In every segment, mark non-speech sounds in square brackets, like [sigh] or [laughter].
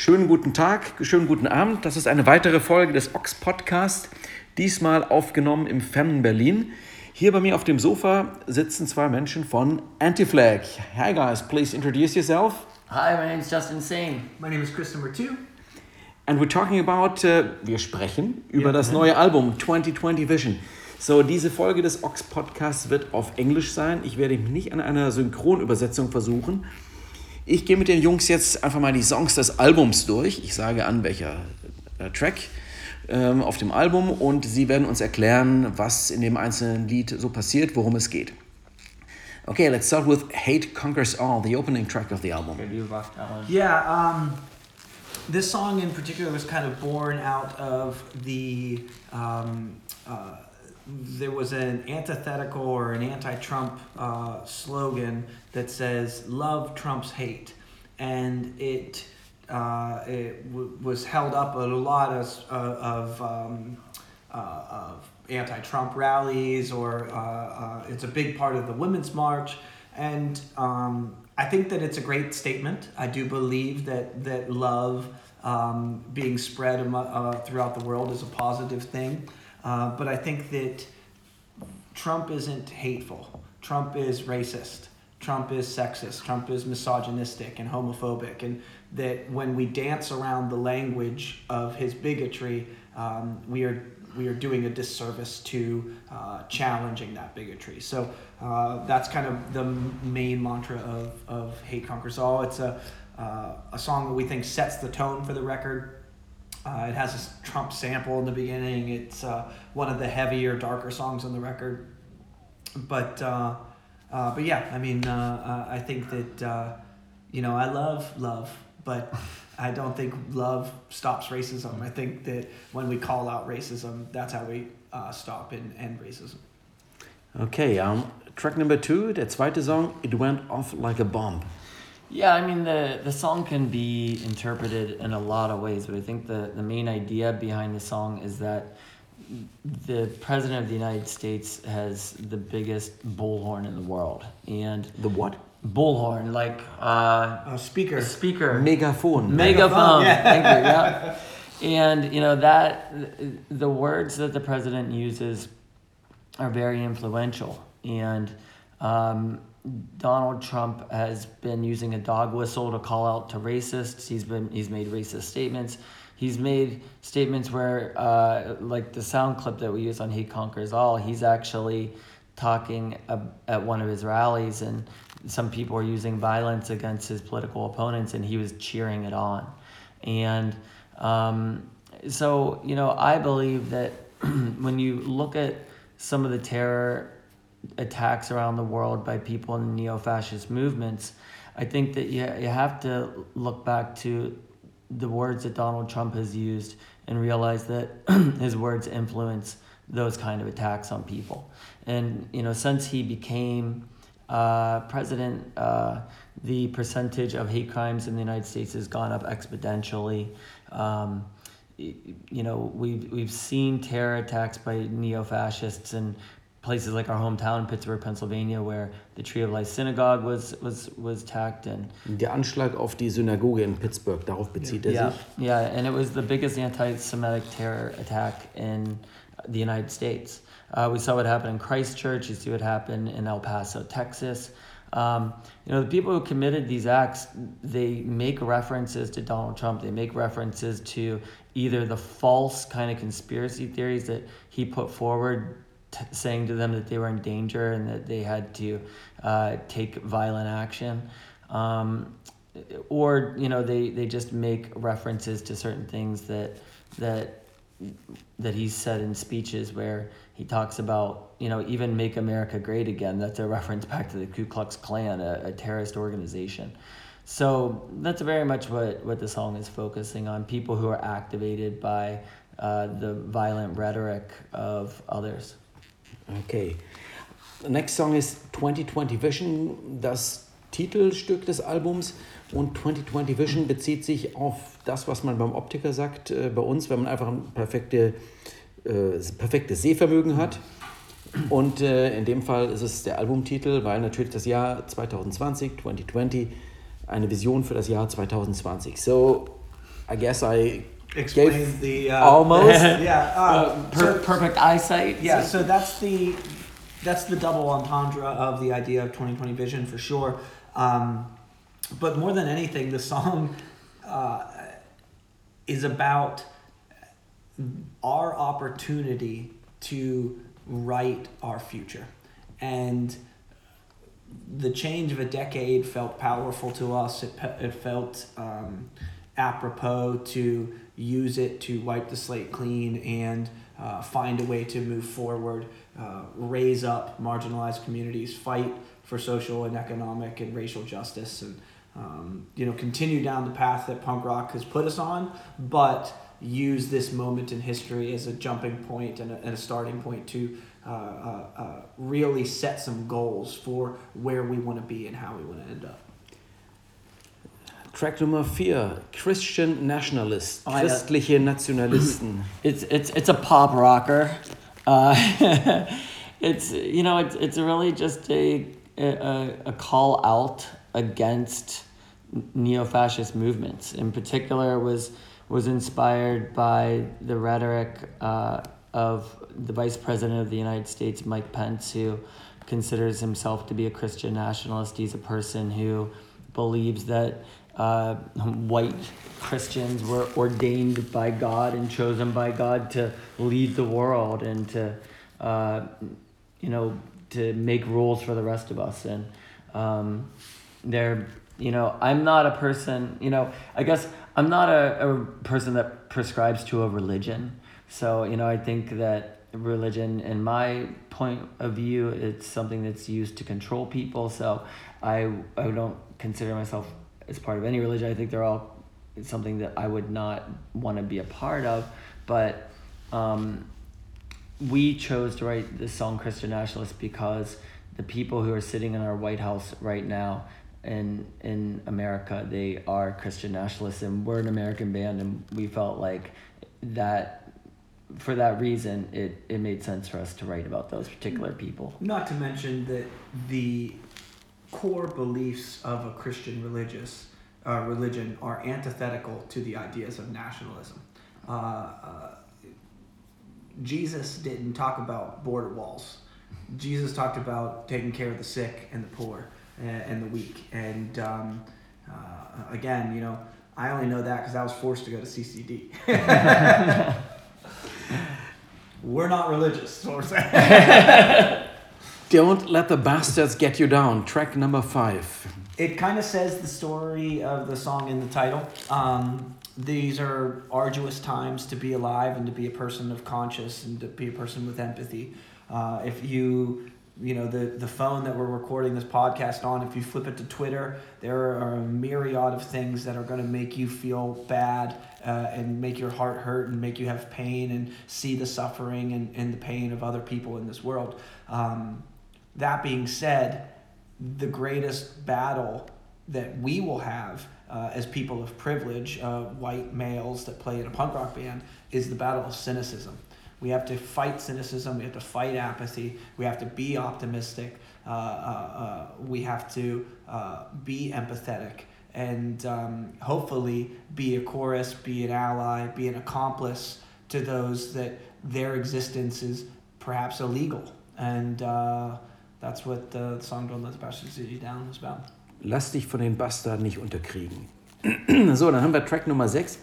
Schönen guten Tag, schönen guten Abend. Das ist eine weitere Folge des Ox Podcast, diesmal aufgenommen im fernen Berlin. Hier bei mir auf dem Sofa sitzen zwei Menschen von Anti-Flag. Hi guys, please introduce yourself. Hi, my name is Justin Singh. My name is Chris number two. And we're talking about, uh, wir sprechen über das neue Album 2020 Vision. So, diese Folge des Ox Podcasts wird auf Englisch sein. Ich werde mich nicht an einer Synchronübersetzung versuchen. Ich gehe mit den Jungs jetzt einfach mal die Songs des Albums durch. Ich sage an, welcher äh, Track ähm, auf dem Album und sie werden uns erklären, was in dem einzelnen Lied so passiert, worum es geht. Okay, let's start with Hate Conquers All, the opening track of the album. Yeah, um, this song in particular was kind of born out of the. Um, uh, there was an antithetical or an anti Trump uh, slogan that says, Love trumps hate. And it, uh, it w- was held up at a lot of, uh, of, um, uh, of anti Trump rallies, or uh, uh, it's a big part of the Women's March. And um, I think that it's a great statement. I do believe that, that love um, being spread throughout the world is a positive thing. Uh, but I think that Trump isn't hateful. Trump is racist. Trump is sexist. Trump is misogynistic and homophobic. And that when we dance around the language of his bigotry, um, we are we are doing a disservice to uh, challenging that bigotry. So uh, that's kind of the main mantra of, of Hate Conquers All. It's a, uh, a song that we think sets the tone for the record. Uh, it has a Trump sample in the beginning. It's uh, one of the heavier, darker songs on the record. But uh, uh, but yeah, I mean, uh, uh, I think that uh, you know I love love, but [laughs] I don't think love stops racism. I think that when we call out racism, that's how we uh, stop and end racism. Okay, um, track number two, der zweite Song, It Went Off Like a Bomb. Yeah, I mean the the song can be interpreted in a lot of ways, but I think the the main idea behind the song is that the president of the United States has the biggest bullhorn in the world, and The what? bullhorn like uh, Uh, speaker. a speaker, Megaphone. megaphone. yeah. Thank you. Yeah, and you know that the words that the president uses are very influential, and um, Donald Trump has been using a dog whistle to call out to racists. He's been he's made racist statements. He's made statements where, uh, like the sound clip that we use on "Hate Conquers All, he's actually talking at one of his rallies, and some people are using violence against his political opponents, and he was cheering it on. And um, so, you know, I believe that [clears throat] when you look at some of the terror attacks around the world by people in neo fascist movements, I think that you, you have to look back to the words that Donald Trump has used and realize that [clears throat] his words influence those kind of attacks on people. And, you know, since he became uh, president, uh, the percentage of hate crimes in the United States has gone up exponentially. Um, you know, we've, we've seen terror attacks by neo fascists in places like our hometown, Pittsburgh, Pennsylvania, where the Tree of Life Synagogue was, was, was attacked. And Der Anschlag auf die Synagoge in Pittsburgh, darauf bezieht er yeah, sich. yeah, and it was the biggest anti-Semitic terror attack in the United States. Uh, we saw what happened in Christchurch. You see what happened in El Paso, Texas. Um, you know, the people who committed these acts, they make references to Donald Trump. They make references to either the false kind of conspiracy theories that he put forward, t- saying to them that they were in danger and that they had to uh, take violent action. Um, or you know they, they just make references to certain things that that that he's said in speeches where he talks about you know even make america great again that's a reference back to the ku klux klan a, a terrorist organization so that's very much what, what the song is focusing on people who are activated by uh, the violent rhetoric of others. Okay. The next song is 2020 Vision, das Titelstück des Albums. Und 2020 Vision bezieht sich auf das, was man beim Optiker sagt, äh, bei uns, wenn man einfach ein perfekte, äh, perfektes Sehvermögen hat. Und äh, in dem Fall ist es der Albumtitel, weil natürlich das Jahr 2020, 2020, eine Vision für das Jahr 2020. So, I guess I Explain gave the uh, [laughs] almost. [laughs] yeah. Uh, Per- so- perfect eyesight. Yeah, so that's the that's the double entendre of the idea of 2020 vision for sure. Um, but more than anything, the song uh, is about our opportunity to write our future, and the change of a decade felt powerful to us. It, pe- it felt um, apropos to use it to wipe the slate clean and uh, find a way to move forward, uh, raise up marginalized communities, fight for social and economic and racial justice, and um, you know continue down the path that punk rock has put us on, but use this moment in history as a jumping point and a, and a starting point to uh, uh, uh, really set some goals for where we want to be and how we want to end up. Track Nummer 4, Christian Nationalist, Oh, christliche Nationalisten. [clears throat] It's it's it's a pop rocker. Uh, [laughs] it's you know it's it's really just a a, a call out against neo-fascist movements. In particular, was was inspired by the rhetoric uh, of the Vice President of the United States, Mike Pence, who considers himself to be a Christian nationalist. He's a person who believes that uh, white Christians were ordained by God and chosen by God to lead the world and to, uh, you know, to make rules for the rest of us. And um, they're, you know, I'm not a person, you know, I guess I'm not a, a person that prescribes to a religion. So, you know, I think that religion, in my point of view, it's something that's used to control people. So I, I don't consider myself as part of any religion. I think they're all something that I would not want to be a part of. But um, we chose to write this song Christian Nationalist because the people who are sitting in our White House right now in in America, they are Christian nationalists and we're an American band and we felt like that for that reason it, it made sense for us to write about those particular people. Not to mention that the core beliefs of a Christian religious uh, religion are antithetical to the ideas of nationalism. Uh, uh, Jesus didn't talk about border walls. Jesus talked about taking care of the sick and the poor and, and the weak. And um, uh, again, you know, I only know that because I was forced to go to CCD. [laughs] We're not religious, what we're saying. [laughs] Don't let the bastards get you down. Track number 5. It kind of says the story of the song in the title. Um, these are arduous times to be alive and to be a person of conscience and to be a person with empathy. Uh, if you, you know, the, the phone that we're recording this podcast on, if you flip it to Twitter, there are a myriad of things that are going to make you feel bad uh, and make your heart hurt and make you have pain and see the suffering and, and the pain of other people in this world. Um, that being said, the greatest battle that we will have uh, as people of privilege, uh, white males that play in a punk rock band, is the battle of cynicism. We have to fight cynicism. We have to fight apathy. We have to be optimistic. Uh, uh, uh, we have to uh, be empathetic and um, hopefully be a chorus, be an ally, be an accomplice to those that their existence is perhaps illegal. And uh, that's what the song Don't Let the Bastards Get You Down is about. Lass dich von den Bastarden nicht unterkriegen. [clears throat] so, dann haben wir Track Nummer 6.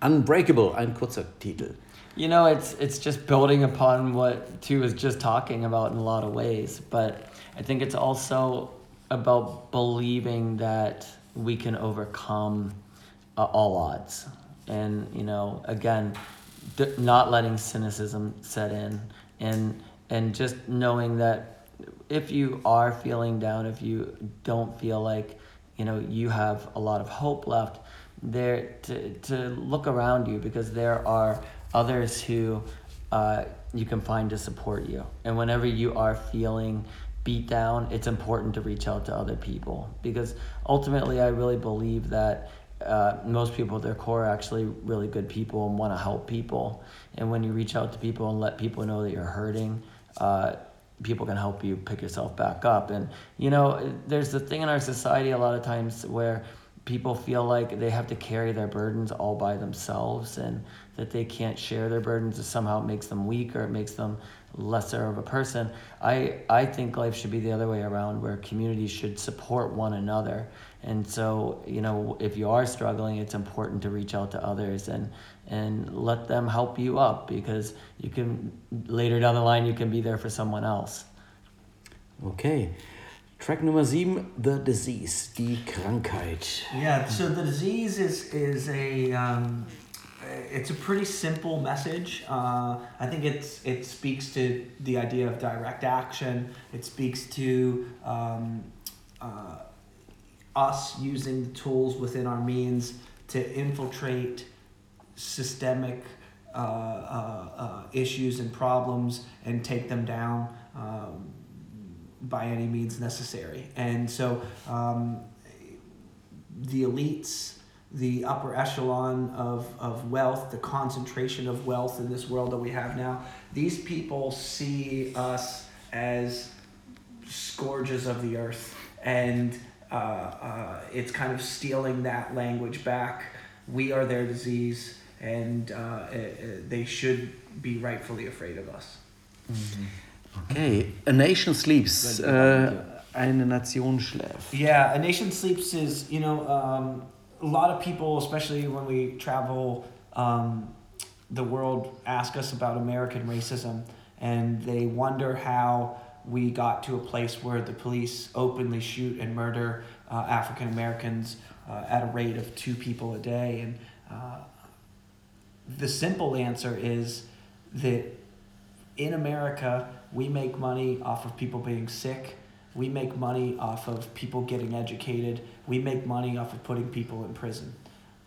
Unbreakable, ein kurzer Titel. You know, it's it's just building upon what Two was just talking about in a lot of ways, but I think it's also about believing that we can overcome uh, all odds, and you know, again, not letting cynicism set in, and and just knowing that if you are feeling down, if you don't feel like you know you have a lot of hope left there to, to look around you because there are others who uh, you can find to support you. And whenever you are feeling beat down it's important to reach out to other people. Because ultimately i really believe that uh, most people at their core are actually really good people and want to help people. And when you reach out to people and let people know that you're hurting uh, people can help you pick yourself back up. And you know, there's the thing in our society a lot of times where people feel like they have to carry their burdens all by themselves and that they can't share their burdens it somehow makes them weak or it makes them lesser of a person i i think life should be the other way around where communities should support one another and so you know if you are struggling it's important to reach out to others and and let them help you up because you can later down the line you can be there for someone else. Okay. Track number 7, The Disease, die Krankheit. Yeah, so the disease is is a um, it's a pretty simple message. Uh, I think it's it speaks to the idea of direct action. It speaks to um, uh, us using the tools within our means to infiltrate systemic uh, uh, uh, issues and problems and take them down um, by any means necessary. And so um, the elites, the upper echelon of, of wealth, the concentration of wealth in this world that we have now, these people see us as scourges of the earth. And uh, uh, it's kind of stealing that language back. We are their disease and uh, uh, they should be rightfully afraid of us. Okay, a nation sleeps. Uh, eine Nation schläft. Yeah, a nation sleeps is you know um, a lot of people, especially when we travel um, the world, ask us about American racism, and they wonder how we got to a place where the police openly shoot and murder uh, African Americans uh, at a rate of two people a day, and uh, the simple answer is that in America, we make money off of people being sick. We make money off of people getting educated. We make money off of putting people in prison.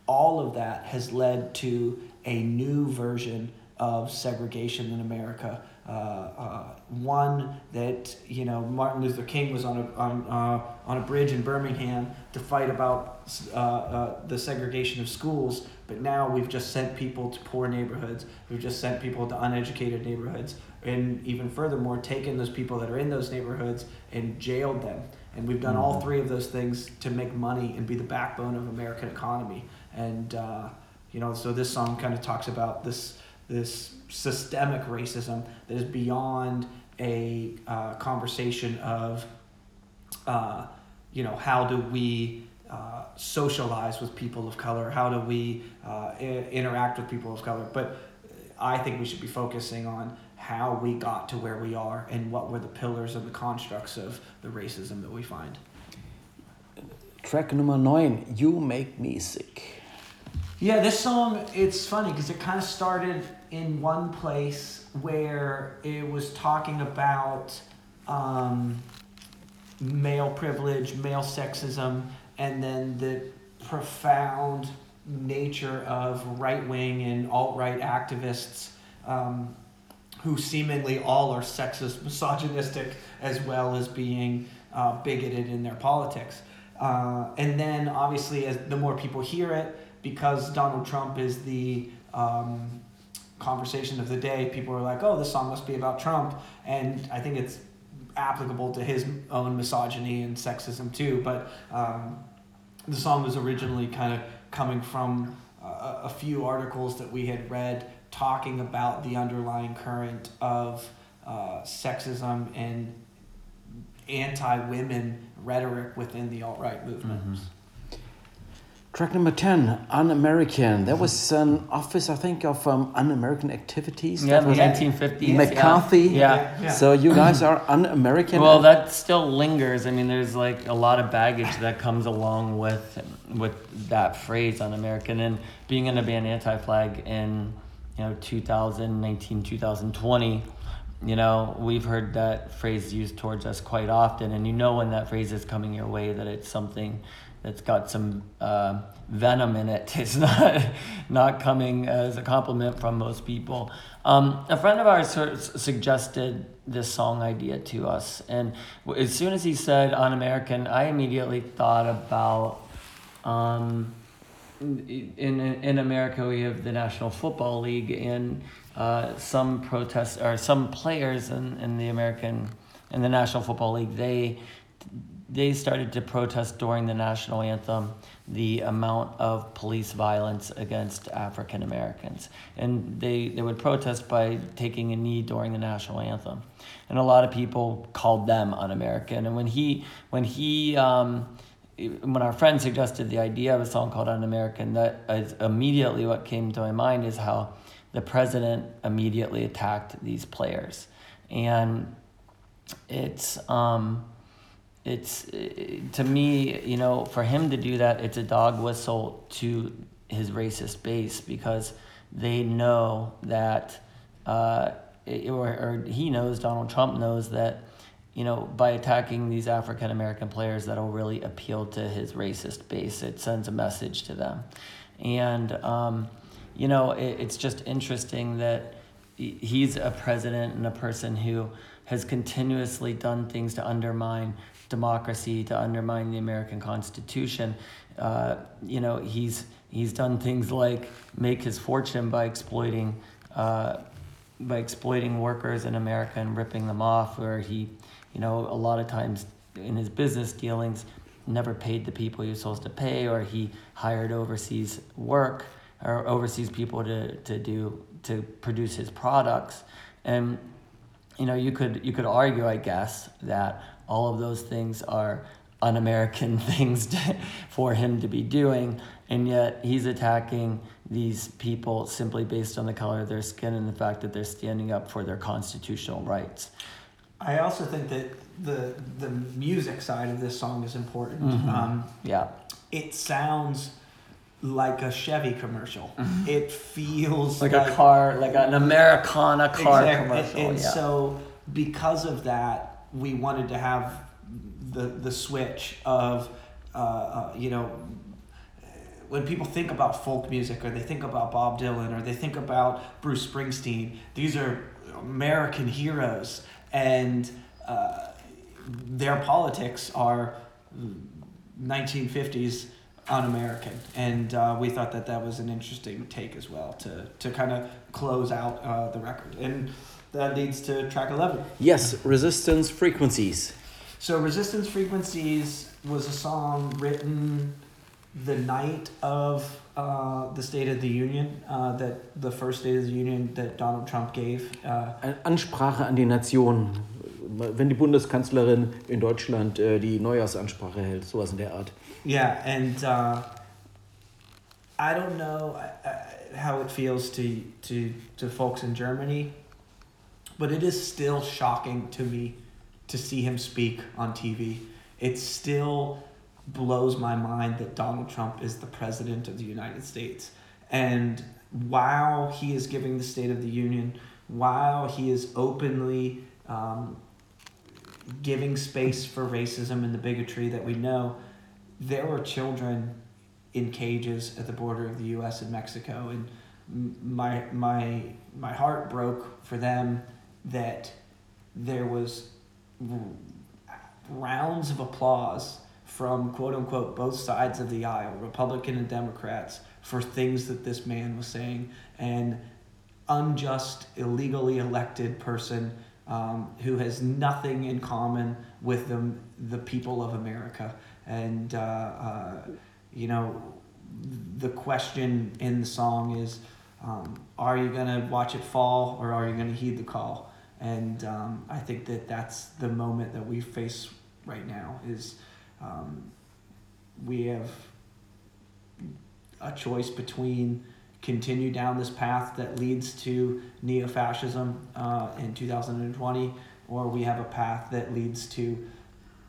All of that has led to a new version of segregation in America. Uh, uh, one that you know Martin Luther King was on a on uh, on a bridge in Birmingham to fight about uh, uh, the segregation of schools, but now we've just sent people to poor neighborhoods. We've just sent people to uneducated neighborhoods, and even furthermore, taken those people that are in those neighborhoods and jailed them. And we've done all mm-hmm. three of those things to make money and be the backbone of American economy. And uh, you know, so this song kind of talks about this this systemic racism that is beyond a uh, conversation of, uh, you know, how do we uh, socialize with people of color? How do we uh, I- interact with people of color? But I think we should be focusing on how we got to where we are and what were the pillars and the constructs of the racism that we find. Track number nine, You Make Me Sick. Yeah, this song, it's funny because it kind of started in one place where it was talking about um, male privilege, male sexism, and then the profound nature of right wing and alt right activists um, who seemingly all are sexist, misogynistic, as well as being uh, bigoted in their politics. Uh, and then, obviously, as the more people hear it, because Donald Trump is the um, conversation of the day, people are like, "Oh, this song must be about Trump," and I think it's applicable to his own misogyny and sexism too. But um, the song was originally kind of coming from a, a few articles that we had read talking about the underlying current of uh, sexism and anti-women rhetoric within the alt-right movement. Mm-hmm. Track number 10, Un-American. That was an office, I think, of um, Un-American activities. Yeah, in the 1950s. McCarthy. Yeah. yeah. So you guys are Un-American. Well, that still lingers. I mean, there's like a lot of baggage that comes along with with that phrase Un-American and being in a band Anti-Flag in, you know, 2019, 2020 you know, we've heard that phrase used towards us quite often, and you know when that phrase is coming your way that it's something that's got some uh, venom in it. [laughs] It's not not coming as a compliment from most people. Um, a friend of ours suggested this song idea to us, and as soon as he said "Un American," I immediately thought about. Um, in in America, we have the National Football League, and uh, some protests or some players in, in the American in the National Football League they they started to protest during the national anthem the amount of police violence against African Americans. And they, they would protest by taking a knee during the national anthem. And a lot of people called them un American. And when he, when he, um, when our friend suggested the idea of a song called Un American, that is immediately what came to my mind is how the president immediately attacked these players. And it's, um, it's to me, you know, for him to do that, it's a dog whistle to his racist base because they know that, uh, or, or he knows, Donald Trump knows that, you know, by attacking these African American players, that'll really appeal to his racist base. It sends a message to them. And, um, you know, it, it's just interesting that he's a president and a person who has continuously done things to undermine democracy, to undermine the American Constitution. Uh, you know, he's he's done things like make his fortune by exploiting uh, by exploiting workers in America and ripping them off. Where he, you know, a lot of times in his business dealings, never paid the people he was supposed to pay, or he hired overseas work or overseas people to, to do to produce his products. And you know you could you could argue i guess that all of those things are un-american [laughs] things to, for him to be doing and yet he's attacking these people simply based on the color of their skin and the fact that they're standing up for their constitutional rights i also think that the the music side of this song is important mm-hmm. um, yeah it sounds like a Chevy commercial. Mm-hmm. It feels like, like, a car, like an Americana car exactly. commercial. And, and yeah. so, because of that, we wanted to have the the switch of, uh, uh, you know, when people think about folk music or they think about Bob Dylan or they think about Bruce Springsteen, these are American heroes, and uh, their politics are 1950s un-American, and uh, we thought that that was an interesting take as well to to kind of close out uh, the record, and that leads to track eleven. Yes, Resistance Frequencies. So Resistance Frequencies was a song written the night of uh, the State of the Union, uh, that the first State of the Union that Donald Trump gave. Uh, Ansprache an die Nation, wenn die Bundeskanzlerin in Deutschland äh, die Neujahrsansprache hält, sowas in der Art. Yeah, and uh, I don't know how it feels to, to, to folks in Germany, but it is still shocking to me to see him speak on TV. It's still blows my mind that Donald Trump is the president of the United States. And while he is giving the State of the Union, while he is openly um, giving space for racism and the bigotry that we know, there were children in cages at the border of the U.S. and Mexico, and my my my heart broke for them that there was rounds of applause from quote unquote both sides of the aisle, Republican and Democrats, for things that this man was saying, and unjust, illegally elected person um, who has nothing in common with them, the people of America. And uh, uh, you know the question in the song is um, are you going to watch it fall or are you going to heed the call? And um, i think that that's the moment that we face right now is um, we have a choice between continue down this path that leads to neo-fascism uh, in 2020 or we have a path that leads to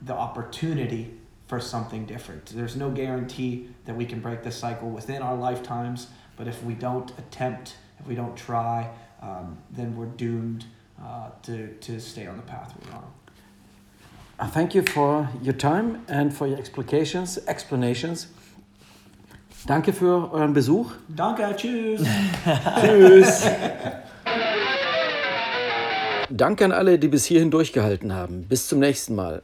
the opportunity for something different. There's no guarantee that we can break this cycle within our lifetimes, but if we don't attempt, if we don't try, um, then we're doomed uh, to, to stay on the path we're on. Uh, Thank you for your time and for your explications, explanations. Danke für euren Besuch. Danke, tschüss. [laughs] Tschüss. Danke an alle, die bis hierhin durchgehalten haben. Bis zum nächsten Mal.